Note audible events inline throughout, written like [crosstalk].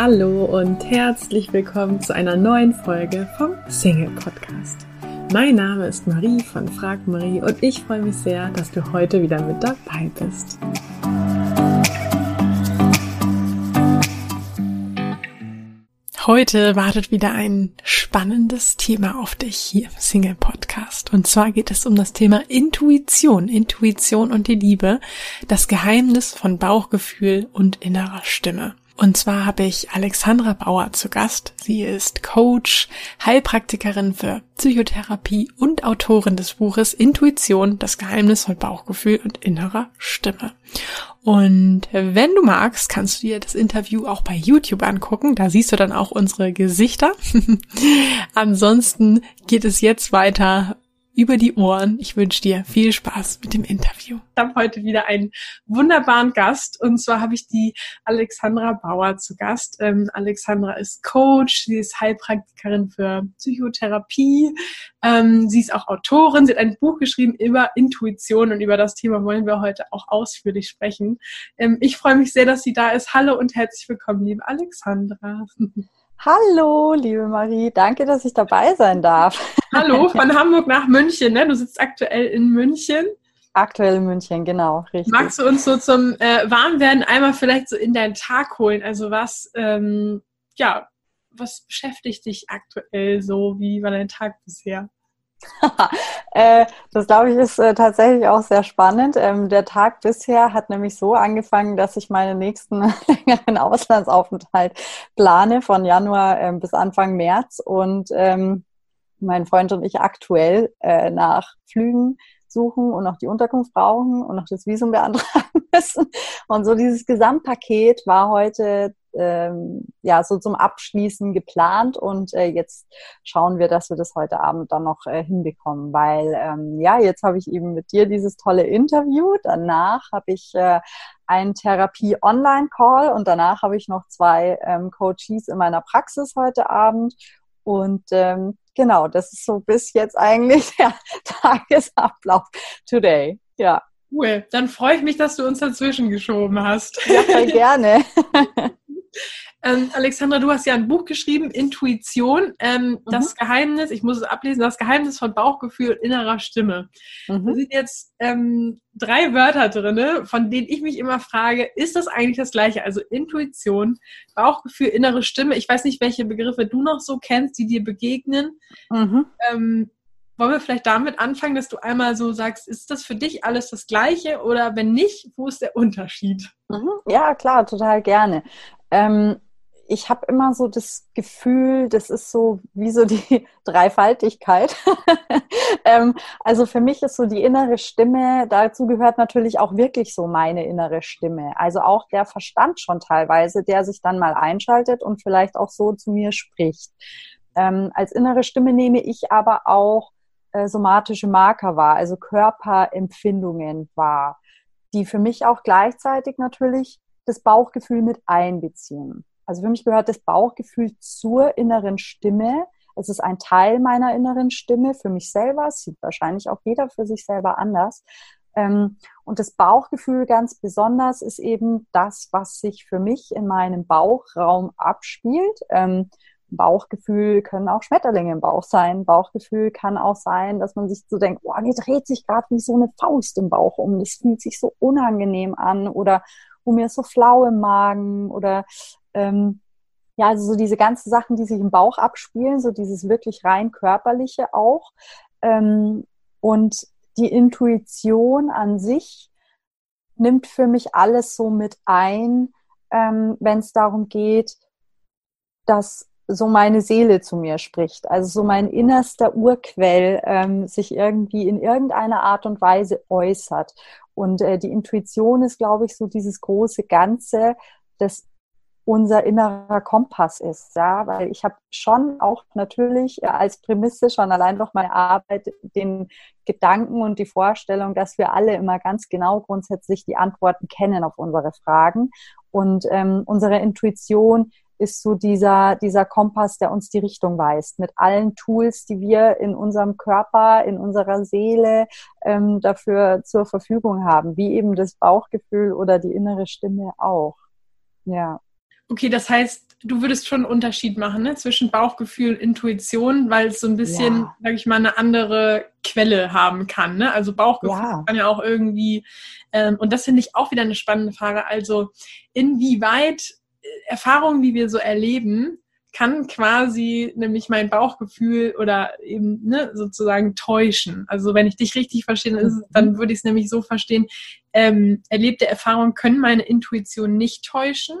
Hallo und herzlich willkommen zu einer neuen Folge vom Single Podcast. Mein Name ist Marie von Frag Marie und ich freue mich sehr, dass du heute wieder mit dabei bist. Heute wartet wieder ein spannendes Thema auf dich hier im Single Podcast. Und zwar geht es um das Thema Intuition, Intuition und die Liebe, das Geheimnis von Bauchgefühl und innerer Stimme. Und zwar habe ich Alexandra Bauer zu Gast. Sie ist Coach, Heilpraktikerin für Psychotherapie und Autorin des Buches Intuition, das Geheimnis von Bauchgefühl und innerer Stimme. Und wenn du magst, kannst du dir das Interview auch bei YouTube angucken. Da siehst du dann auch unsere Gesichter. [laughs] Ansonsten geht es jetzt weiter über die Ohren. Ich wünsche dir viel Spaß mit dem Interview. Ich habe heute wieder einen wunderbaren Gast und zwar habe ich die Alexandra Bauer zu Gast. Ähm, Alexandra ist Coach, sie ist Heilpraktikerin für Psychotherapie, ähm, sie ist auch Autorin, sie hat ein Buch geschrieben über Intuition und über das Thema wollen wir heute auch ausführlich sprechen. Ähm, ich freue mich sehr, dass sie da ist. Hallo und herzlich willkommen, liebe Alexandra. [laughs] Hallo, liebe Marie, danke, dass ich dabei sein darf. Hallo, [laughs] von Hamburg nach München, ne? Du sitzt aktuell in München. Aktuell in München, genau, richtig. Magst du uns so zum äh, Warmwerden einmal vielleicht so in deinen Tag holen? Also was, ähm, ja, was beschäftigt dich aktuell so? Wie war dein Tag bisher? Äh, das glaube ich ist äh, tatsächlich auch sehr spannend. Ähm, der Tag bisher hat nämlich so angefangen, dass ich meinen nächsten [laughs] längeren Auslandsaufenthalt plane von Januar ähm, bis Anfang März und ähm, mein Freund und ich aktuell äh, nach Flügen suchen und noch die Unterkunft brauchen und noch das Visum beantragen [laughs] müssen. Und so dieses Gesamtpaket war heute ähm, ja so zum Abschließen geplant und äh, jetzt schauen wir, dass wir das heute Abend dann noch äh, hinbekommen, weil ähm, ja, jetzt habe ich eben mit dir dieses tolle Interview, danach habe ich äh, einen Therapie-Online-Call und danach habe ich noch zwei ähm, Coaches in meiner Praxis heute Abend und ähm, genau, das ist so bis jetzt eigentlich [laughs] der Tagesablauf today. Ja. Cool. Dann freue ich mich, dass du uns dazwischen geschoben hast. Ja, voll [laughs] gerne. Ähm, Alexandra, du hast ja ein Buch geschrieben, Intuition, ähm, mhm. das Geheimnis, ich muss es ablesen, das Geheimnis von Bauchgefühl und innerer Stimme. Mhm. Da sind jetzt ähm, drei Wörter drin, von denen ich mich immer frage, ist das eigentlich das gleiche? Also Intuition, Bauchgefühl, innere Stimme. Ich weiß nicht, welche Begriffe du noch so kennst, die dir begegnen. Mhm. Ähm, wollen wir vielleicht damit anfangen, dass du einmal so sagst, ist das für dich alles das Gleiche oder wenn nicht, wo ist der Unterschied? Mhm. Ja, klar, total gerne. Ähm, ich habe immer so das Gefühl, das ist so wie so die [laughs] Dreifaltigkeit. [laughs] ähm, also für mich ist so die innere Stimme, dazu gehört natürlich auch wirklich so meine innere Stimme. Also auch der Verstand schon teilweise, der sich dann mal einschaltet und vielleicht auch so zu mir spricht. Ähm, als innere Stimme nehme ich aber auch äh, somatische Marker wahr, also Körperempfindungen wahr, die für mich auch gleichzeitig natürlich das Bauchgefühl mit einbeziehen. Also für mich gehört das Bauchgefühl zur inneren Stimme. Es ist ein Teil meiner inneren Stimme für mich selber. Es sieht wahrscheinlich auch jeder für sich selber anders. Ähm, und das Bauchgefühl ganz besonders ist eben das, was sich für mich in meinem Bauchraum abspielt. Ähm, Bauchgefühl können auch Schmetterlinge im Bauch sein. Bauchgefühl kann auch sein, dass man sich so denkt, oh, mir dreht sich gerade wie so eine Faust im Bauch um. Das fühlt sich so unangenehm an oder wo mir so flau im Magen oder ähm, ja, also so diese ganzen Sachen, die sich im Bauch abspielen, so dieses wirklich rein körperliche auch. Ähm, und die Intuition an sich nimmt für mich alles so mit ein, ähm, wenn es darum geht, dass so meine Seele zu mir spricht, also so mein innerster Urquell ähm, sich irgendwie in irgendeiner Art und Weise äußert. Und äh, die Intuition ist, glaube ich, so dieses große Ganze, das unser innerer Kompass ist, ja, weil ich habe schon auch natürlich als Prämisse schon allein durch meine Arbeit den Gedanken und die Vorstellung, dass wir alle immer ganz genau grundsätzlich die Antworten kennen auf unsere Fragen. Und ähm, unsere Intuition ist so dieser, dieser Kompass, der uns die Richtung weist, mit allen Tools, die wir in unserem Körper, in unserer Seele ähm, dafür zur Verfügung haben, wie eben das Bauchgefühl oder die innere Stimme auch. Ja. Okay, das heißt, du würdest schon einen Unterschied machen ne? zwischen Bauchgefühl und Intuition, weil es so ein bisschen, ja. sag ich mal, eine andere Quelle haben kann. Ne? Also Bauchgefühl ja. kann ja auch irgendwie, ähm, und das finde ich auch wieder eine spannende Frage. Also inwieweit Erfahrungen, die wir so erleben, kann quasi nämlich mein Bauchgefühl oder eben ne, sozusagen täuschen. Also wenn ich dich richtig verstehe, dann, mhm. würde ich es nämlich so verstehen, ähm, erlebte Erfahrungen können meine Intuition nicht täuschen,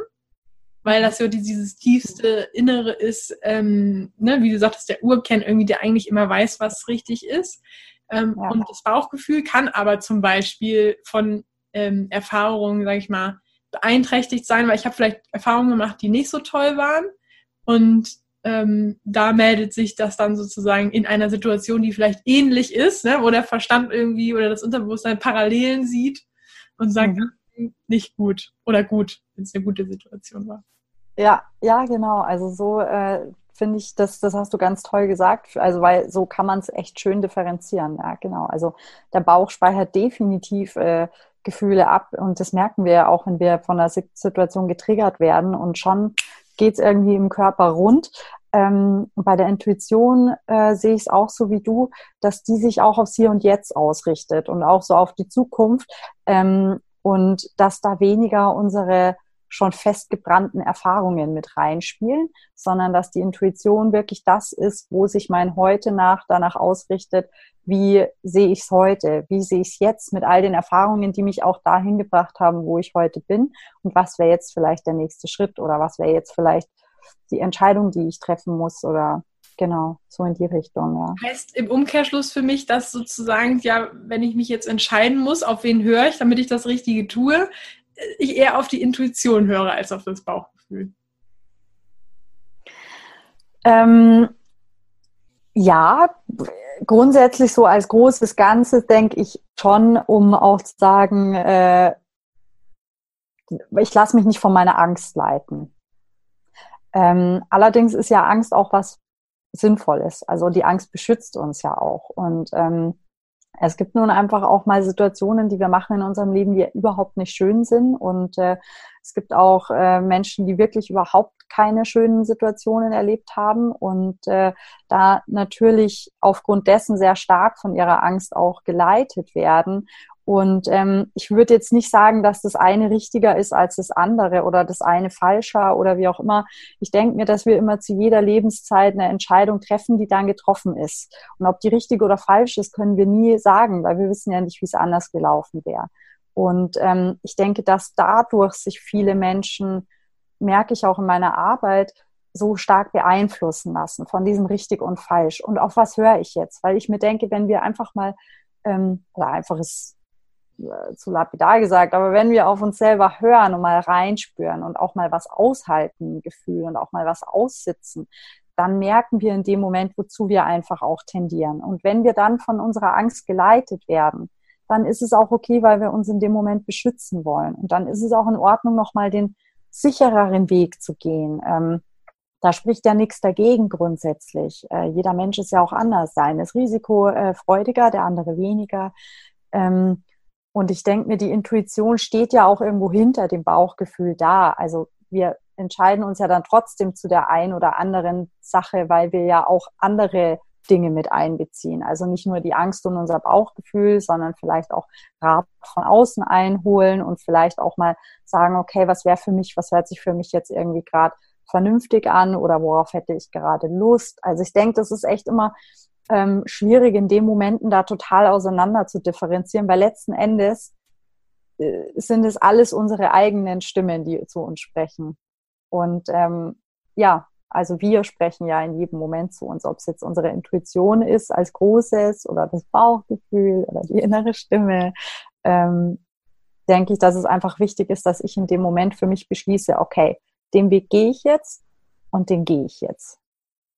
weil das ja dieses tiefste Innere ist, ähm, ne, wie du sagtest, der Urkern irgendwie, der eigentlich immer weiß, was richtig ist. Ähm, ja. Und das Bauchgefühl kann aber zum Beispiel von ähm, Erfahrungen, sage ich mal, beeinträchtigt sein, weil ich habe vielleicht Erfahrungen gemacht, die nicht so toll waren. Und ähm, da meldet sich das dann sozusagen in einer Situation, die vielleicht ähnlich ist, ne, wo der Verstand irgendwie oder das Unterbewusstsein Parallelen sieht und sagt, mhm. Hm, nicht gut oder gut, wenn es eine gute Situation war. Ja, ja, genau. Also so äh, finde ich, das, das hast du ganz toll gesagt. Also weil so kann man es echt schön differenzieren. Ja, genau. Also der Bauch speichert definitiv äh, Gefühle ab. Und das merken wir ja auch, wenn wir von einer Situation getriggert werden. Und schon geht es irgendwie im Körper rund. Ähm, bei der Intuition äh, sehe ich es auch so wie du, dass die sich auch aufs Hier und Jetzt ausrichtet und auch so auf die Zukunft. Ähm, und dass da weniger unsere schon festgebrannten Erfahrungen mit reinspielen, sondern dass die Intuition wirklich das ist, wo sich mein Heute nach danach ausrichtet, wie sehe ich es heute, wie sehe ich es jetzt mit all den Erfahrungen, die mich auch dahin gebracht haben, wo ich heute bin und was wäre jetzt vielleicht der nächste Schritt oder was wäre jetzt vielleicht die Entscheidung, die ich treffen muss oder genau, so in die Richtung, ja. Heißt im Umkehrschluss für mich, dass sozusagen, ja, wenn ich mich jetzt entscheiden muss, auf wen höre ich, damit ich das Richtige tue, ich eher auf die Intuition höre als auf das Bauchgefühl. Ähm, ja, grundsätzlich so als großes Ganzes denke ich schon, um auch zu sagen, äh, ich lasse mich nicht von meiner Angst leiten. Ähm, allerdings ist ja Angst auch was Sinnvolles. Also die Angst beschützt uns ja auch. Und ähm, es gibt nun einfach auch mal Situationen, die wir machen in unserem Leben, die überhaupt nicht schön sind. Und äh, es gibt auch äh, Menschen, die wirklich überhaupt keine schönen Situationen erlebt haben und äh, da natürlich aufgrund dessen sehr stark von ihrer Angst auch geleitet werden und ähm, ich würde jetzt nicht sagen, dass das eine richtiger ist als das andere oder das eine falscher oder wie auch immer. Ich denke mir, dass wir immer zu jeder Lebenszeit eine Entscheidung treffen, die dann getroffen ist. Und ob die richtig oder falsch ist, können wir nie sagen, weil wir wissen ja nicht, wie es anders gelaufen wäre. Und ähm, ich denke, dass dadurch sich viele Menschen, merke ich auch in meiner Arbeit, so stark beeinflussen lassen von diesem richtig und falsch. Und auf was höre ich jetzt? Weil ich mir denke, wenn wir einfach mal, ähm, oder einfach ist zu lapidar gesagt, aber wenn wir auf uns selber hören und mal reinspüren und auch mal was aushalten, Gefühl und auch mal was aussitzen, dann merken wir in dem Moment, wozu wir einfach auch tendieren. Und wenn wir dann von unserer Angst geleitet werden, dann ist es auch okay, weil wir uns in dem Moment beschützen wollen. Und dann ist es auch in Ordnung, nochmal den sichereren Weg zu gehen. Ähm, da spricht ja nichts dagegen grundsätzlich. Äh, jeder Mensch ist ja auch anders. Sein ist risikofreudiger, äh, der andere weniger. Ähm, und ich denke mir, die Intuition steht ja auch irgendwo hinter dem Bauchgefühl da. Also wir entscheiden uns ja dann trotzdem zu der einen oder anderen Sache, weil wir ja auch andere Dinge mit einbeziehen. Also nicht nur die Angst und unser Bauchgefühl, sondern vielleicht auch Rat von außen einholen und vielleicht auch mal sagen, okay, was wäre für mich, was hört sich für mich jetzt irgendwie gerade vernünftig an oder worauf hätte ich gerade Lust. Also ich denke, das ist echt immer ähm, schwierig, in den Momenten da total auseinander zu differenzieren, weil letzten Endes äh, sind es alles unsere eigenen Stimmen, die zu uns sprechen. Und ähm, ja, also wir sprechen ja in jedem Moment zu uns, ob es jetzt unsere Intuition ist als Großes oder das Bauchgefühl oder die innere Stimme. Ähm, denke ich, dass es einfach wichtig ist, dass ich in dem Moment für mich beschließe, okay, den Weg gehe ich jetzt und den gehe ich jetzt.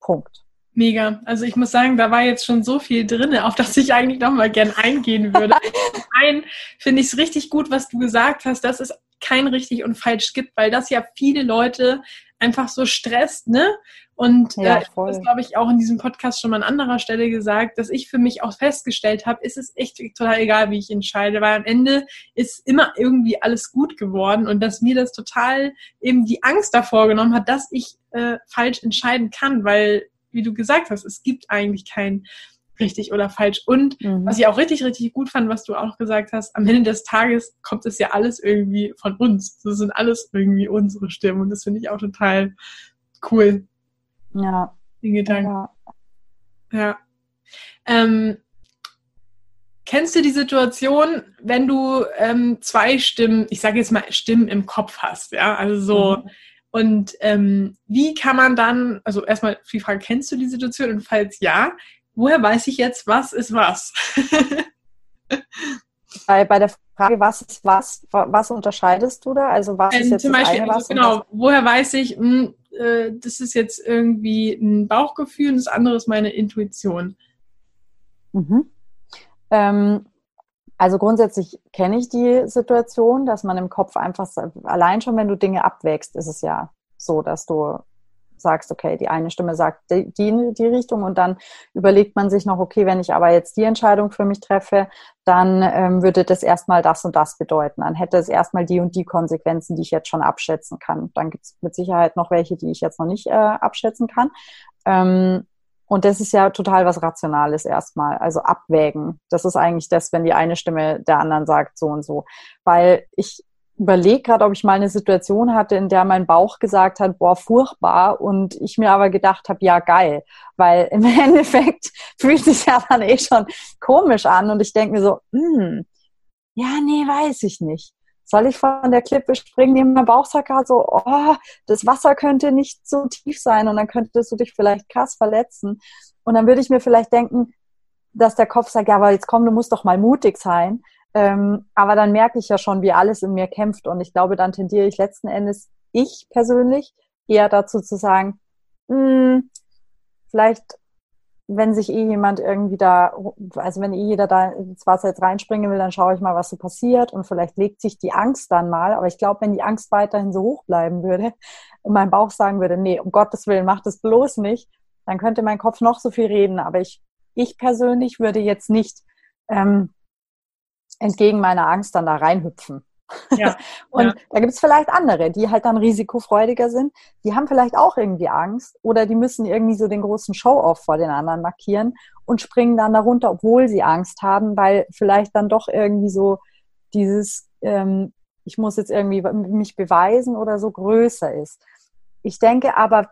Punkt. Mega. Also ich muss sagen, da war jetzt schon so viel drin, auf das ich eigentlich noch mal gern eingehen würde. [laughs] Ein finde ich es richtig gut, was du gesagt hast. Das ist kein richtig und falsch gibt, weil das ja viele Leute einfach so stresst, ne? Und ja, äh, das glaube ich auch in diesem Podcast schon mal an anderer Stelle gesagt, dass ich für mich auch festgestellt habe, ist es echt total egal, wie ich entscheide, weil am Ende ist immer irgendwie alles gut geworden und dass mir das total eben die Angst davor genommen hat, dass ich äh, falsch entscheiden kann, weil, wie du gesagt hast, es gibt eigentlich kein richtig oder falsch. Und mhm. was ich auch richtig, richtig gut fand, was du auch gesagt hast, am Ende des Tages kommt es ja alles irgendwie von uns. Das sind alles irgendwie unsere Stimmen und das finde ich auch total cool. Ja. Den Gedanken. Ja. ja. Ähm, kennst du die Situation, wenn du ähm, zwei Stimmen, ich sage jetzt mal Stimmen im Kopf hast, ja, also so, mhm. Und ähm, wie kann man dann, also erstmal die Frage, kennst du die Situation und falls ja, woher weiß ich jetzt, was ist was? [laughs] bei, bei der Frage, was ist was, was unterscheidest du da? Also was ist ähm, jetzt zum das Beispiel, eine, was genau, woher weiß ich, mh, hm, äh, das ist jetzt irgendwie ein Bauchgefühl und das andere ist meine Intuition. Mhm. Ähm, also grundsätzlich kenne ich die Situation, dass man im Kopf einfach, allein schon wenn du Dinge abwägst, ist es ja so, dass du sagst, okay, die eine Stimme sagt die, die, die Richtung und dann überlegt man sich noch, okay, wenn ich aber jetzt die Entscheidung für mich treffe, dann ähm, würde das erstmal das und das bedeuten. Dann hätte es erstmal die und die Konsequenzen, die ich jetzt schon abschätzen kann. Dann gibt es mit Sicherheit noch welche, die ich jetzt noch nicht äh, abschätzen kann. Ähm, und das ist ja total was Rationales erstmal. Also abwägen. Das ist eigentlich das, wenn die eine Stimme der anderen sagt, so und so. Weil ich überlege gerade, ob ich mal eine Situation hatte, in der mein Bauch gesagt hat, boah, furchtbar. Und ich mir aber gedacht habe, ja, geil. Weil im [laughs] Endeffekt fühlt sich ja dann eh schon komisch an. Und ich denke mir so, hm, ja, nee, weiß ich nicht. Soll ich von der Klippe springen? Nee, mein Bauch sagt gerade so, oh, das Wasser könnte nicht so tief sein und dann könntest du dich vielleicht krass verletzen. Und dann würde ich mir vielleicht denken, dass der Kopf sagt, ja, aber jetzt komm, du musst doch mal mutig sein. Ähm, aber dann merke ich ja schon, wie alles in mir kämpft. Und ich glaube, dann tendiere ich letzten Endes, ich persönlich, eher dazu zu sagen, mh, hm, vielleicht, wenn sich eh jemand irgendwie da, also wenn eh jeder da ins Wasser jetzt reinspringen will, dann schaue ich mal, was so passiert. Und vielleicht legt sich die Angst dann mal. Aber ich glaube, wenn die Angst weiterhin so hoch bleiben würde [laughs] und mein Bauch sagen würde, nee, um Gottes Willen, mach das bloß nicht, dann könnte mein Kopf noch so viel reden. Aber ich, ich persönlich würde jetzt nicht ähm, entgegen meiner Angst dann da reinhüpfen. Ja, [laughs] und ja. da gibt es vielleicht andere, die halt dann risikofreudiger sind. Die haben vielleicht auch irgendwie Angst oder die müssen irgendwie so den großen Show-off vor den anderen markieren und springen dann darunter, obwohl sie Angst haben, weil vielleicht dann doch irgendwie so dieses, ähm, ich muss jetzt irgendwie mich beweisen oder so größer ist. Ich denke aber,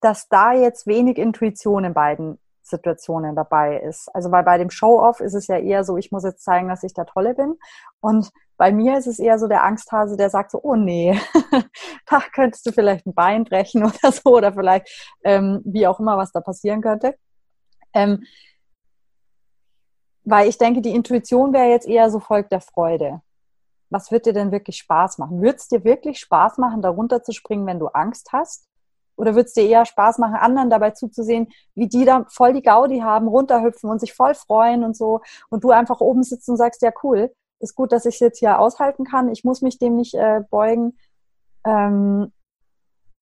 dass da jetzt wenig Intuition in beiden Situationen dabei ist. Also weil bei dem Show-off ist es ja eher so, ich muss jetzt zeigen, dass ich der Tolle bin. Und bei mir ist es eher so der Angsthase, der sagt so, oh nee, [laughs] da könntest du vielleicht ein Bein brechen [laughs] oder so oder vielleicht ähm, wie auch immer, was da passieren könnte. Ähm, weil ich denke, die Intuition wäre jetzt eher so Volk der Freude. Was wird dir denn wirklich Spaß machen? Würde es dir wirklich Spaß machen, darunter zu springen, wenn du Angst hast? Oder würde es dir eher Spaß machen, anderen dabei zuzusehen, wie die da voll die Gaudi haben, runterhüpfen und sich voll freuen und so und du einfach oben sitzt und sagst, ja cool, ist gut, dass ich es jetzt hier aushalten kann, ich muss mich dem nicht äh, beugen. Ähm,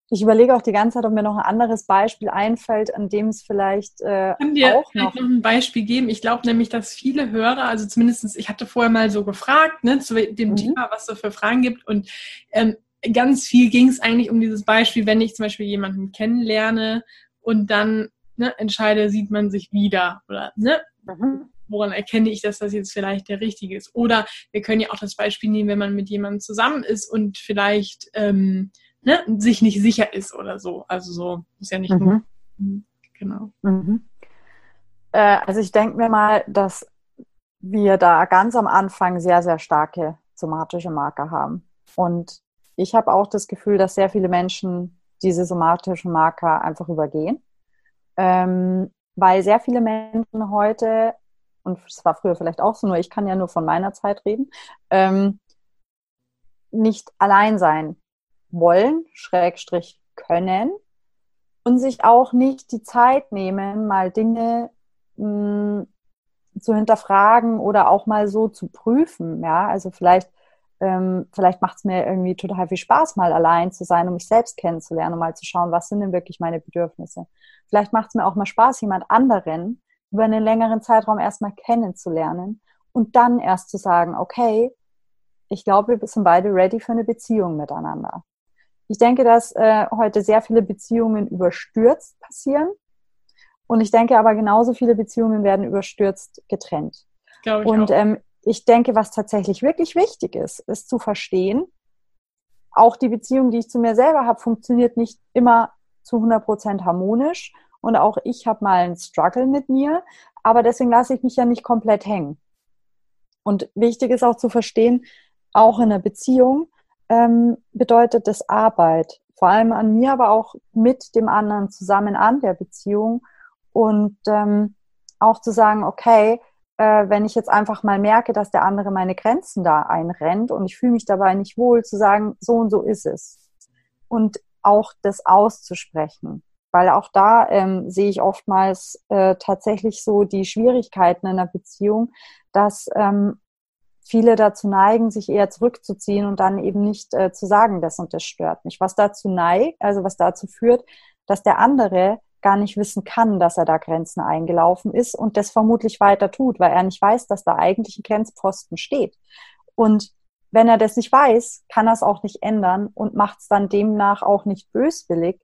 ich überlege auch die ganze Zeit, ob mir noch ein anderes Beispiel einfällt, an dem es vielleicht äh, kann dir auch noch, noch ein Beispiel geben. Ich glaube nämlich, dass viele Hörer, also zumindestens, ich hatte vorher mal so gefragt, ne, zu dem mhm. Thema, was es so für Fragen gibt und ähm, ganz viel ging es eigentlich um dieses Beispiel, wenn ich zum Beispiel jemanden kennenlerne und dann ne, entscheide, sieht man sich wieder oder ne, mhm. woran erkenne ich, dass das jetzt vielleicht der richtige ist? Oder wir können ja auch das Beispiel nehmen, wenn man mit jemandem zusammen ist und vielleicht ähm, ne, sich nicht sicher ist oder so. Also so ist ja nicht mhm. nur mhm, genau. Mhm. Äh, also ich denke mir mal, dass wir da ganz am Anfang sehr, sehr starke somatische Marker haben. Und ich habe auch das Gefühl, dass sehr viele Menschen diese somatischen Marker einfach übergehen, ähm, weil sehr viele Menschen heute, und es war früher vielleicht auch so, nur ich kann ja nur von meiner Zeit reden, ähm, nicht allein sein wollen, Schrägstrich können und sich auch nicht die Zeit nehmen, mal Dinge mh, hm, zu hinterfragen oder auch mal so zu prüfen. Ja, also vielleicht ähm, vielleicht macht es mir irgendwie total viel Spaß, mal allein zu sein, um mich selbst kennenzulernen, um mal zu schauen, was sind denn wirklich meine Bedürfnisse. Vielleicht macht es mir auch mal Spaß, jemand anderen über einen längeren Zeitraum erstmal kennenzulernen und dann erst zu sagen, okay, ich glaube, wir sind beide ready für eine Beziehung miteinander. Ich denke, dass äh, heute sehr viele Beziehungen überstürzt passieren. Und ich denke aber genauso viele Beziehungen werden überstürzt getrennt. Glaube ich und ähm, ich denke, was tatsächlich wirklich wichtig ist, ist zu verstehen, auch die Beziehung, die ich zu mir selber habe, funktioniert nicht immer zu 100 Prozent harmonisch. Und auch ich habe mal einen Struggle mit mir, aber deswegen lasse ich mich ja nicht komplett hängen. Und wichtig ist auch zu verstehen, auch in einer Beziehung ähm, bedeutet das Arbeit. Vor allem an mir, aber auch mit dem anderen zusammen an der Beziehung. Und ähm, auch zu sagen, okay, äh, wenn ich jetzt einfach mal merke, dass der andere meine Grenzen da einrennt und ich fühle mich dabei nicht wohl, zu sagen, so und so ist es. Und auch das auszusprechen. Weil auch da ähm, sehe ich oftmals äh, tatsächlich so die Schwierigkeiten in einer Beziehung, dass ähm, viele dazu neigen, sich eher zurückzuziehen und dann eben nicht äh, zu sagen, das und das stört mich. Was dazu neigt, also was dazu führt, dass der andere gar nicht wissen kann, dass er da Grenzen eingelaufen ist und das vermutlich weiter tut, weil er nicht weiß, dass da eigentlich ein Grenzposten steht. Und wenn er das nicht weiß, kann er es auch nicht ändern und macht es dann demnach auch nicht böswillig,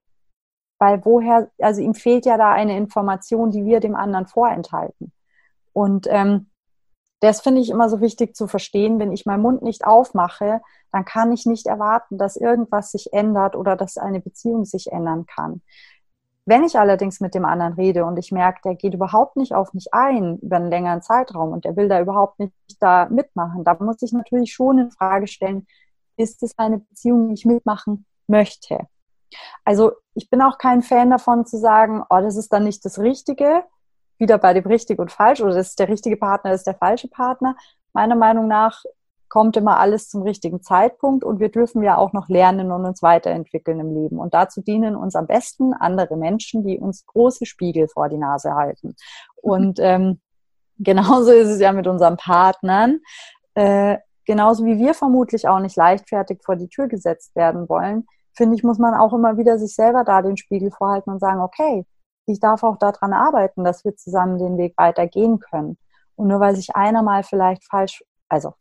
weil woher, also ihm fehlt ja da eine Information, die wir dem anderen vorenthalten. Und ähm, das finde ich immer so wichtig zu verstehen. Wenn ich meinen Mund nicht aufmache, dann kann ich nicht erwarten, dass irgendwas sich ändert oder dass eine Beziehung sich ändern kann. Wenn ich allerdings mit dem anderen rede und ich merke, der geht überhaupt nicht auf mich ein über einen längeren Zeitraum und der will da überhaupt nicht da mitmachen, da muss ich natürlich schon in Frage stellen, ist es eine Beziehung, die ich mitmachen möchte? Also ich bin auch kein Fan davon zu sagen, oh, das ist dann nicht das Richtige, wieder bei dem richtig und falsch oder das ist der richtige Partner, das ist der falsche Partner. Meiner Meinung nach kommt immer alles zum richtigen Zeitpunkt und wir dürfen ja auch noch lernen und uns weiterentwickeln im Leben. Und dazu dienen uns am besten andere Menschen, die uns große Spiegel vor die Nase halten. Und ähm, genauso ist es ja mit unseren Partnern. Äh, genauso wie wir vermutlich auch nicht leichtfertig vor die Tür gesetzt werden wollen, finde ich, muss man auch immer wieder sich selber da den Spiegel vorhalten und sagen, okay, ich darf auch daran arbeiten, dass wir zusammen den Weg weitergehen können. Und nur weil sich einer mal vielleicht falsch, also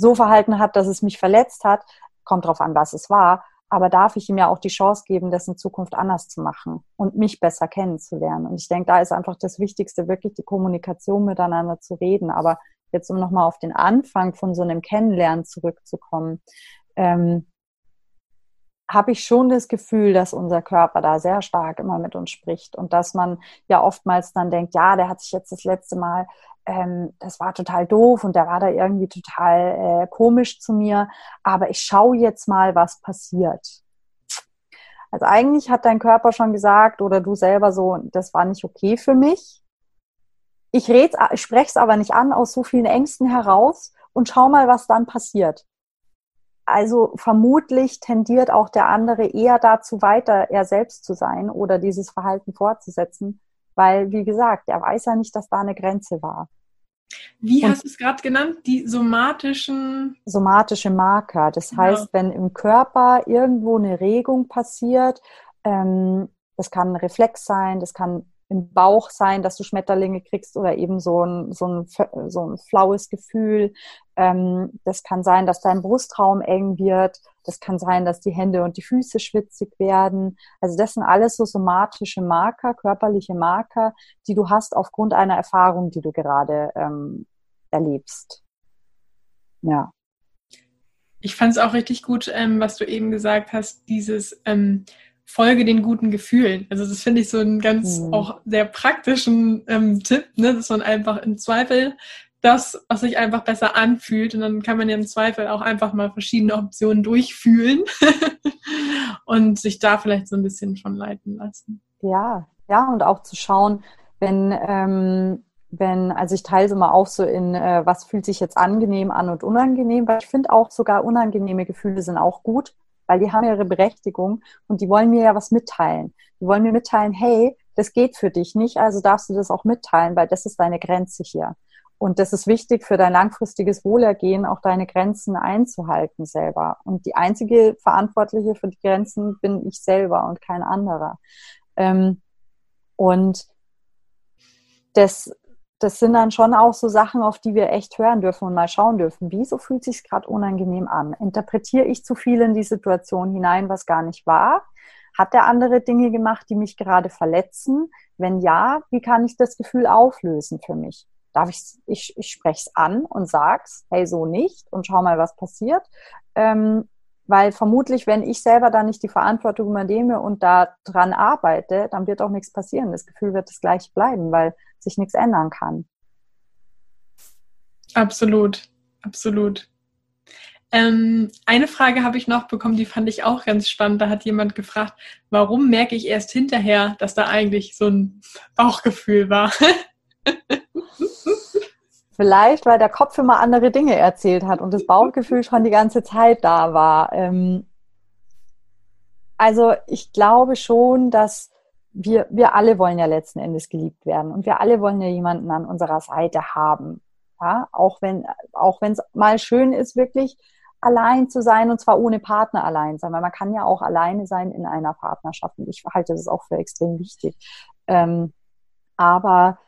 so verhalten hat, dass es mich verletzt hat, kommt drauf an, was es war, aber darf ich ihm ja auch die Chance geben, das in Zukunft anders zu machen und mich besser kennenzulernen. Und ich denke, da ist einfach das Wichtigste, wirklich die Kommunikation miteinander zu reden. Aber jetzt, um nochmal auf den Anfang von so einem Kennenlernen zurückzukommen, ähm, habe ich schon das Gefühl, dass unser Körper da sehr stark immer mit uns spricht und dass man ja oftmals dann denkt, ja, der hat sich jetzt das letzte Mal ähm, das war total doof und der war da irgendwie total äh, komisch zu mir, aber ich schaue jetzt mal, was passiert. Also eigentlich hat dein Körper schon gesagt oder du selber so, das war nicht okay für mich. Ich, ich spreche es aber nicht an aus so vielen Ängsten heraus und schau mal, was dann passiert. Also vermutlich tendiert auch der andere eher dazu weiter, er selbst zu sein oder dieses Verhalten fortzusetzen, weil, wie gesagt, er weiß ja nicht, dass da eine Grenze war. Wie und hast du es gerade genannt? Die somatischen. Somatische Marker. Das genau. heißt, wenn im Körper irgendwo eine Regung passiert, ähm, das kann ein Reflex sein, das kann im Bauch sein, dass du Schmetterlinge kriegst oder eben so ein, so ein, so ein flaues Gefühl. Ähm, das kann sein, dass dein Brustraum eng wird. Das kann sein, dass die Hände und die Füße schwitzig werden. Also das sind alles so somatische Marker, körperliche Marker, die du hast aufgrund einer Erfahrung, die du gerade ähm, erlebst. Ja. Ich fand es auch richtig gut, ähm, was du eben gesagt hast, dieses ähm, folge den guten Gefühlen. Also das finde ich so einen ganz mhm. auch sehr praktischen ähm, Tipp, ne? dass man einfach im Zweifel das, was sich einfach besser anfühlt und dann kann man ja im Zweifel auch einfach mal verschiedene Optionen durchfühlen [laughs] und sich da vielleicht so ein bisschen von leiten lassen. Ja, ja und auch zu schauen, wenn ähm, wenn, also ich teile es immer auch so in, äh, was fühlt sich jetzt angenehm an und unangenehm, weil ich finde auch sogar unangenehme Gefühle sind auch gut, weil die haben ihre Berechtigung und die wollen mir ja was mitteilen. Die wollen mir mitteilen, hey, das geht für dich nicht, also darfst du das auch mitteilen, weil das ist deine Grenze hier. Und das ist wichtig für dein langfristiges Wohlergehen, auch deine Grenzen einzuhalten selber. Und die einzige Verantwortliche für die Grenzen bin ich selber und kein anderer. Ähm, und das, das sind dann schon auch so Sachen, auf die wir echt hören dürfen und mal schauen dürfen. Wieso fühlt sich gerade unangenehm an? Interpretiere ich zu viel in die Situation hinein, was gar nicht war? Hat der andere Dinge gemacht, die mich gerade verletzen? Wenn ja, wie kann ich das Gefühl auflösen für mich? Darf ich, ich, ich spreche es an und sag's, hey, so nicht und schau mal, was passiert. Ähm, weil vermutlich, wenn ich selber da nicht die Verantwortung übernehme und da dran arbeite, dann wird auch nichts passieren. Das Gefühl wird das gleich bleiben, weil sich nichts ändern kann. Absolut, absolut. Ähm, eine Frage habe ich noch bekommen, die fand ich auch ganz spannend. Da hat jemand gefragt, warum merke ich erst hinterher, dass da eigentlich so ein Bauchgefühl war? [laughs] Vielleicht, weil der Kopf immer andere Dinge erzählt hat und das Bauchgefühl schon die ganze Zeit da war. Ähm, also ich glaube schon, dass wir, wir alle wollen ja letzten Endes geliebt werden und wir alle wollen ja jemanden an unserer Seite haben. Ja, auch wenn, auch wenn es mal schön ist, wirklich allein zu sein und zwar ohne Partner allein sein, weil man kann ja auch alleine sein in einer Partnerschaft und ich halte das auch für extrem wichtig. Ähm, aber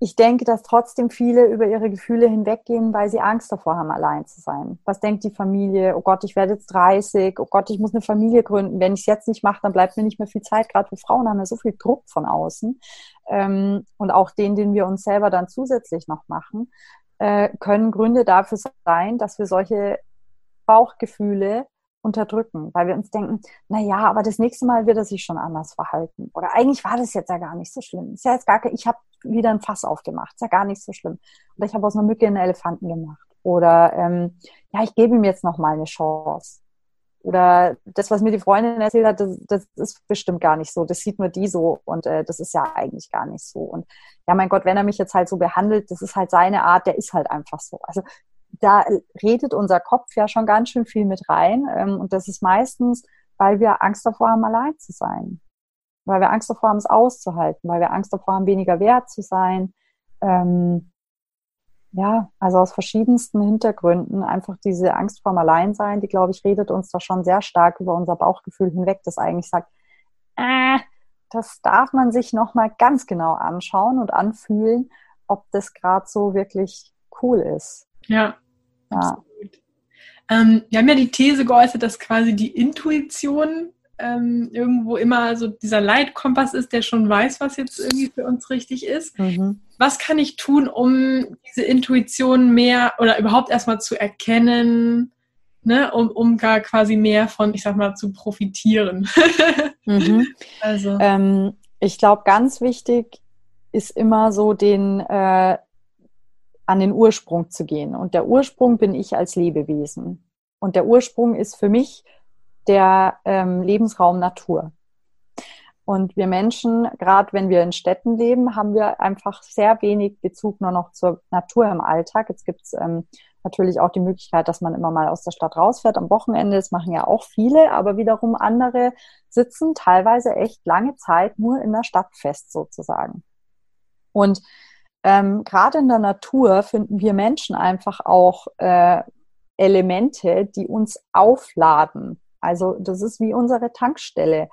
ich denke, dass trotzdem viele über ihre Gefühle hinweggehen, weil sie Angst davor haben, allein zu sein. Was denkt die Familie? Oh Gott, ich werde jetzt 30. Oh Gott, ich muss eine Familie gründen. Wenn ich es jetzt nicht mache, dann bleibt mir nicht mehr viel Zeit. Gerade wir Frauen haben ja so viel Druck von außen. Ähm, und auch den, den wir uns selber dann zusätzlich noch machen äh, können Gründe dafür sein, dass wir solche Bauchgefühle unterdrücken, weil wir uns denken, na ja, aber das nächste Mal wird er sich schon anders verhalten. Oder eigentlich war das jetzt ja gar nicht so schlimm. Ist ja jetzt gar ich habe wieder ein Fass aufgemacht. Ist ja gar nicht so schlimm. Oder ich habe aus einer Mücke einen Elefanten gemacht. Oder ähm, ja, ich gebe ihm jetzt noch mal eine Chance. Oder das, was mir die Freundin erzählt hat, das, das ist bestimmt gar nicht so. Das sieht nur die so und äh, das ist ja eigentlich gar nicht so. Und ja, mein Gott, wenn er mich jetzt halt so behandelt, das ist halt seine Art, der ist halt einfach so. Also da redet unser Kopf ja schon ganz schön viel mit rein. Ähm, und das ist meistens, weil wir Angst davor haben, allein zu sein. Weil wir Angst davor haben, es auszuhalten, weil wir Angst davor haben, weniger wert zu sein. Ähm, ja, also aus verschiedensten Hintergründen einfach diese Angst vorm Alleinsein, die, glaube ich, redet uns da schon sehr stark über unser Bauchgefühl hinweg, das eigentlich sagt, äh, das darf man sich nochmal ganz genau anschauen und anfühlen, ob das gerade so wirklich cool ist. Ja. Ja. Ähm, wir haben ja die These geäußert, dass quasi die Intuition ähm, irgendwo immer so dieser Leitkompass ist, der schon weiß, was jetzt irgendwie für uns richtig ist. Mhm. Was kann ich tun, um diese Intuition mehr oder überhaupt erstmal zu erkennen, ne, um, um gar quasi mehr von, ich sag mal, zu profitieren? [laughs] mhm. Also. Ähm, ich glaube, ganz wichtig ist immer so den, äh, an den Ursprung zu gehen. Und der Ursprung bin ich als Lebewesen. Und der Ursprung ist für mich der ähm, Lebensraum Natur. Und wir Menschen, gerade wenn wir in Städten leben, haben wir einfach sehr wenig Bezug nur noch zur Natur im Alltag. Jetzt gibt es ähm, natürlich auch die Möglichkeit, dass man immer mal aus der Stadt rausfährt am Wochenende. Das machen ja auch viele, aber wiederum andere sitzen teilweise echt lange Zeit nur in der Stadt fest sozusagen. Und ähm, gerade in der Natur finden wir Menschen einfach auch äh, Elemente, die uns aufladen, also das ist wie unsere Tankstelle.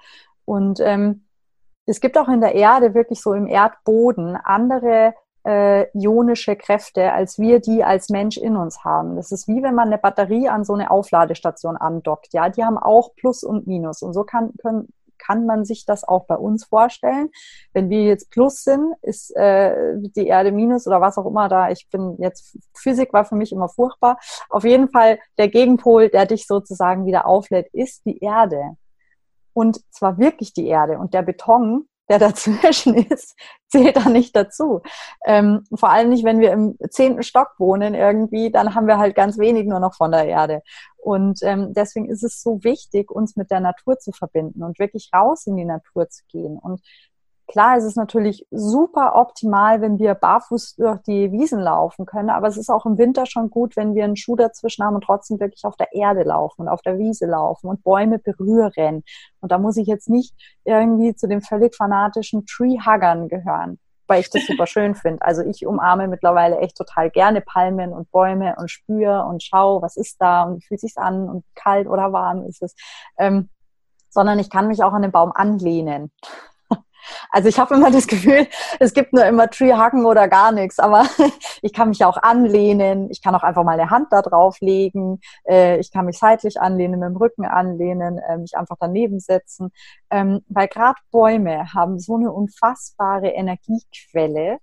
Und ähm, es gibt auch in der Erde wirklich so im Erdboden andere äh, ionische Kräfte, als wir die als Mensch in uns haben. Das ist wie wenn man eine Batterie an so eine Aufladestation andockt. Ja, die haben auch Plus und Minus. Und so kann, können, kann man sich das auch bei uns vorstellen. Wenn wir jetzt Plus sind, ist äh, die Erde Minus oder was auch immer da. Ich bin jetzt, Physik war für mich immer furchtbar. Auf jeden Fall der Gegenpol, der dich sozusagen wieder auflädt, ist die Erde. Und zwar wirklich die Erde. Und der Beton, der dazwischen [laughs] ist, zählt da nicht dazu. Ähm, vor allem nicht, wenn wir im zehnten Stock wohnen irgendwie, dann haben wir halt ganz wenig nur noch von der Erde. Und ähm, deswegen ist es so wichtig, uns mit der Natur zu verbinden und wirklich raus in die Natur zu gehen. Und Klar, es ist natürlich super optimal, wenn wir barfuß durch die Wiesen laufen können, aber es ist auch im Winter schon gut, wenn wir einen Schuh dazwischen haben und trotzdem wirklich auf der Erde laufen und auf der Wiese laufen und Bäume berühren. Und da muss ich jetzt nicht irgendwie zu den völlig fanatischen Tree-Huggern gehören. weil ich das [laughs] super schön finde. Also ich umarme mittlerweile echt total gerne Palmen und Bäume und spüre und schaue, was ist da und wie fühlt sich's an und kalt oder warm ist es. Ähm, sondern ich kann mich auch an den Baum anlehnen. Also ich habe immer das Gefühl, es gibt nur immer Tree-Hacken oder gar nichts, aber [laughs] ich kann mich auch anlehnen, ich kann auch einfach mal eine Hand da drauf legen, äh, ich kann mich seitlich anlehnen, mit dem Rücken anlehnen, äh, mich einfach daneben setzen, ähm, weil gerade Bäume haben so eine unfassbare Energiequelle.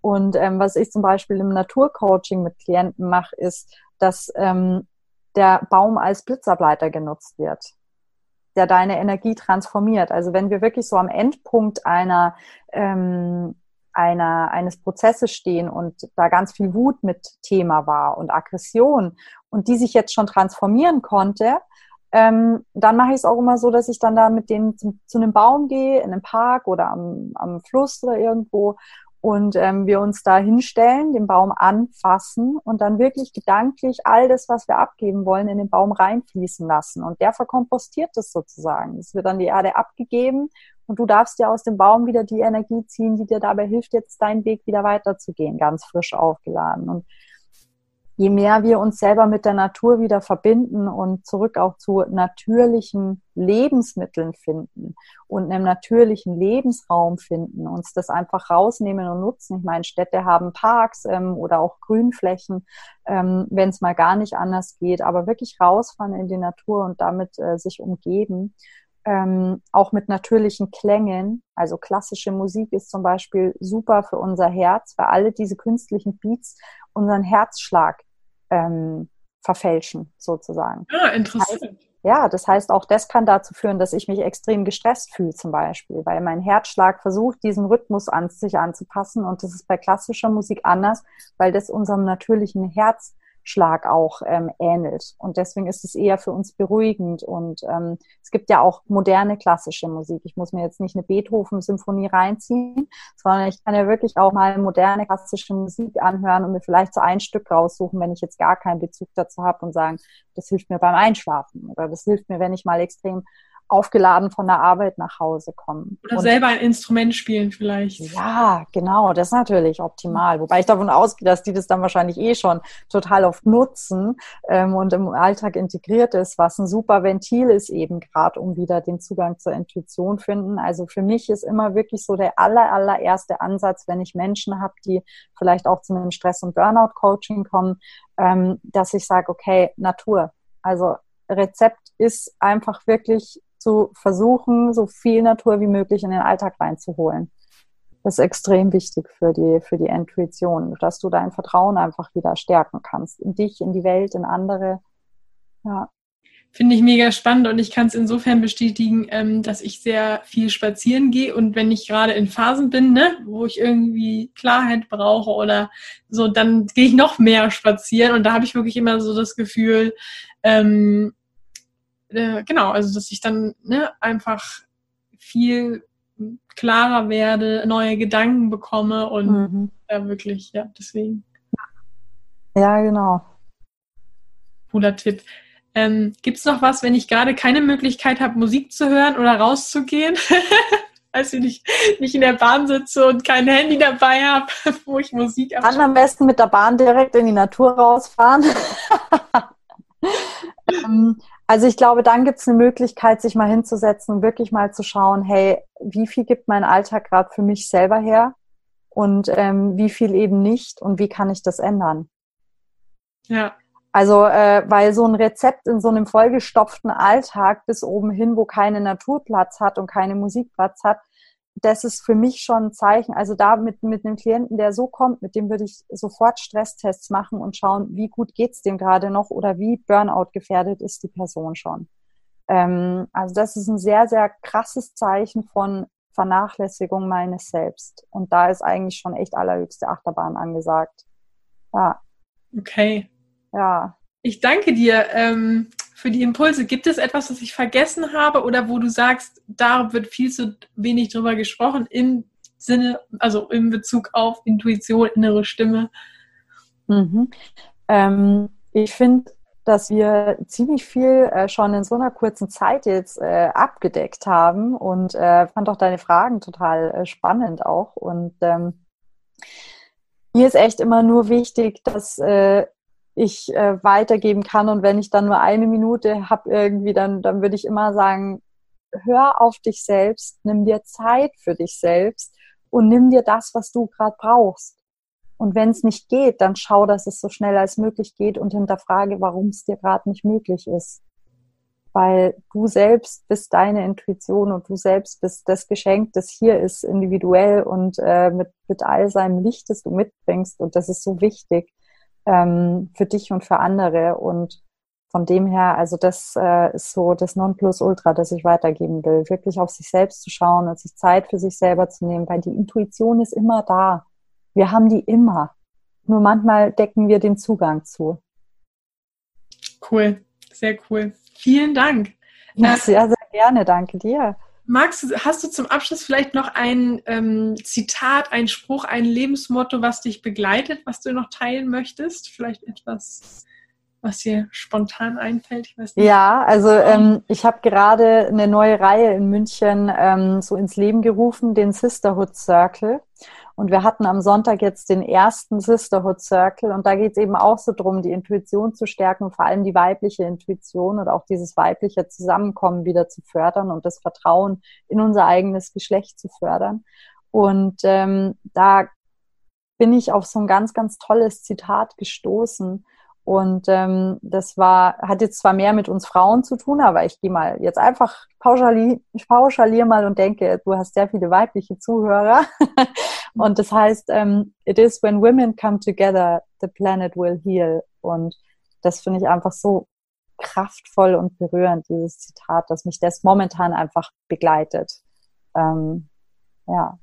Und ähm, was ich zum Beispiel im Naturcoaching mit Klienten mache, ist, dass ähm, der Baum als Blitzableiter genutzt wird der deine Energie transformiert. Also wenn wir wirklich so am Endpunkt einer, ähm, einer, eines Prozesses stehen und da ganz viel Wut mit Thema war und Aggression und die sich jetzt schon transformieren konnte, ähm, dann mache ich es auch immer so, dass ich dann da mit denen zu, zu einem Baum gehe, in einem Park oder am, am Fluss oder irgendwo und ähm, wir uns da hinstellen, den Baum anfassen und dann wirklich gedanklich all das, was wir abgeben wollen, in den Baum reinfließen lassen. Und der verkompostiert das sozusagen. Es wird dann die Erde abgegeben und du darfst dir aus dem Baum wieder die Energie ziehen, die dir dabei hilft, jetzt deinen Weg wieder weiterzugehen, ganz frisch aufgeladen. Und je mehr wir uns selber mit der Natur wieder verbinden und zurück auch zu natürlichen Lebensmitteln finden und einem natürlichen Lebensraum finden, uns das einfach rausnehmen und nutzen. Ich meine, Städte haben Parks ähm, oder auch Grünflächen, ähm, wenn es mal gar nicht anders geht, aber wirklich rausfahren in die Natur und damit äh, sich umgeben. Ähm, auch mit natürlichen Klängen. Also klassische Musik ist zum Beispiel super für unser Herz, weil alle diese künstlichen Beats unseren Herzschlag ähm, verfälschen, sozusagen. Ah, interessant. Das heißt, ja, das heißt, auch das kann dazu führen, dass ich mich extrem gestresst fühle, zum Beispiel, weil mein Herzschlag versucht, diesen Rhythmus an sich anzupassen. Und das ist bei klassischer Musik anders, weil das unserem natürlichen Herz Schlag auch ähm, ähnelt. Und deswegen ist es eher für uns beruhigend. Und ähm, es gibt ja auch moderne klassische Musik. Ich muss mir jetzt nicht eine Beethoven-Symphonie reinziehen, sondern ich kann ja wirklich auch mal moderne klassische Musik anhören und mir vielleicht so ein Stück raussuchen, wenn ich jetzt gar keinen Bezug dazu habe und sagen, das hilft mir beim Einschlafen oder das hilft mir, wenn ich mal extrem aufgeladen von der Arbeit nach Hause kommen. Oder und, selber ein Instrument spielen vielleicht. Ja, genau, das ist natürlich optimal. Wobei ich davon ausgehe, dass die das dann wahrscheinlich eh schon total oft nutzen ähm, und im Alltag integriert ist, was ein super Ventil ist eben gerade, um wieder den Zugang zur Intuition finden. Also für mich ist immer wirklich so der aller, allererste Ansatz, wenn ich Menschen habe, die vielleicht auch zu einem Stress- und Burnout-Coaching kommen, ähm, dass ich sage, okay, Natur. Also Rezept ist einfach wirklich zu versuchen, so viel Natur wie möglich in den Alltag reinzuholen. Das ist extrem wichtig für die, für die Intuition, dass du dein Vertrauen einfach wieder stärken kannst. In dich, in die Welt, in andere. Ja. Finde ich mega spannend und ich kann es insofern bestätigen, ähm, dass ich sehr viel spazieren gehe und wenn ich gerade in Phasen bin, ne, wo ich irgendwie Klarheit brauche oder so, dann gehe ich noch mehr spazieren und da habe ich wirklich immer so das Gefühl, ähm, äh, genau, also dass ich dann ne, einfach viel klarer werde, neue Gedanken bekomme und mhm. ja, wirklich, ja, deswegen. Ja, genau. Cooler Tipp. Ähm, Gibt es noch was, wenn ich gerade keine Möglichkeit habe, Musik zu hören oder rauszugehen? [laughs] als ich nicht, nicht in der Bahn sitze und kein Handy dabei habe, [laughs] wo ich Musik habe. Kann am besten mit der Bahn direkt in die Natur rausfahren. [laughs] ähm, also ich glaube, dann gibt es eine Möglichkeit, sich mal hinzusetzen und wirklich mal zu schauen, hey, wie viel gibt mein Alltag gerade für mich selber her und ähm, wie viel eben nicht und wie kann ich das ändern? Ja. Also, äh, weil so ein Rezept in so einem vollgestopften Alltag bis oben hin, wo keine Naturplatz hat und keine Musikplatz hat, das ist für mich schon ein Zeichen. Also da mit, mit einem Klienten, der so kommt, mit dem würde ich sofort Stresstests machen und schauen, wie gut geht's dem gerade noch oder wie Burnout gefährdet ist die Person schon. Ähm, also das ist ein sehr, sehr krasses Zeichen von Vernachlässigung meines Selbst. Und da ist eigentlich schon echt allerhöchste Achterbahn angesagt. Ja. Okay. Ja. Ich danke dir. Ähm für die Impulse. Gibt es etwas, was ich vergessen habe oder wo du sagst, da wird viel zu wenig drüber gesprochen im Sinne, also in Bezug auf Intuition, innere Stimme? Mhm. Ähm, ich finde, dass wir ziemlich viel äh, schon in so einer kurzen Zeit jetzt äh, abgedeckt haben und äh, fand auch deine Fragen total äh, spannend auch und ähm, Mir ist echt immer nur wichtig, dass äh, ich äh, weitergeben kann und wenn ich dann nur eine Minute habe irgendwie, dann, dann würde ich immer sagen, hör auf dich selbst, nimm dir Zeit für dich selbst und nimm dir das, was du gerade brauchst. Und wenn es nicht geht, dann schau, dass es so schnell als möglich geht und hinterfrage, warum es dir gerade nicht möglich ist. Weil du selbst bist deine Intuition und du selbst bist das Geschenk, das hier ist, individuell und äh, mit, mit all seinem Licht, das du mitbringst. Und das ist so wichtig ähm, für dich und für andere. Und von dem her, also das äh, ist so das Nonplusultra, das ich weitergeben will. Wirklich auf sich selbst zu schauen und sich Zeit für sich selber zu nehmen, weil die Intuition ist immer da. Wir haben die immer. Nur manchmal decken wir den Zugang zu. Cool, sehr cool. Vielen Dank. Ja, sehr, sehr gerne. Danke dir. Magst du, hast du zum Abschluss vielleicht noch ein ähm, Zitat, ein Spruch, ein Lebensmotto, was dich begleitet, was du noch teilen möchtest? Vielleicht etwas, was dir spontan einfällt? Ja, also ähm, ich habe gerade eine neue Reihe in München ähm, so ins Leben gerufen, den Sisterhood Circle. Und wir hatten am Sonntag jetzt den ersten Sisterhood Circle und da geht es eben auch so drum, die Intuition zu stärken, vor allem die weibliche Intuition und auch dieses weibliche Zusammenkommen wieder zu fördern und das Vertrauen in unser eigenes Geschlecht zu fördern. Und ähm, da bin ich auf so ein ganz, ganz tolles Zitat gestoßen. Und ähm, das war, hat jetzt zwar mehr mit uns Frauen zu tun, aber ich gehe mal jetzt einfach pauschali ich pauschaliere mal und denke, du hast sehr viele weibliche Zuhörer. [laughs] und das heißt, ähm, it is when women come together, the planet will heal. Und das finde ich einfach so kraftvoll und berührend, dieses Zitat, dass mich das momentan einfach begleitet. Ähm, ja.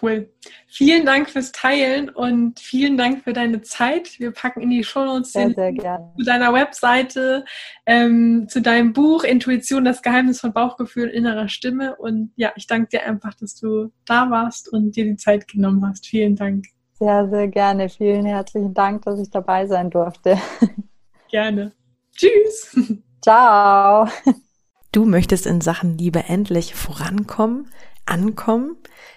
Cool. Vielen Dank fürs Teilen und vielen Dank für deine Zeit. Wir packen in die Show Notes sehr, sehr gerne. zu deiner Webseite, ähm, zu deinem Buch Intuition, das Geheimnis von Bauchgefühl und innerer Stimme. Und ja, ich danke dir einfach, dass du da warst und dir die Zeit genommen hast. Vielen Dank. Sehr, sehr gerne. Vielen herzlichen Dank, dass ich dabei sein durfte. [laughs] Gerne. Tschüss. [laughs] Ciao. Du möchtest in Sachen Liebe endlich vorankommen, ankommen?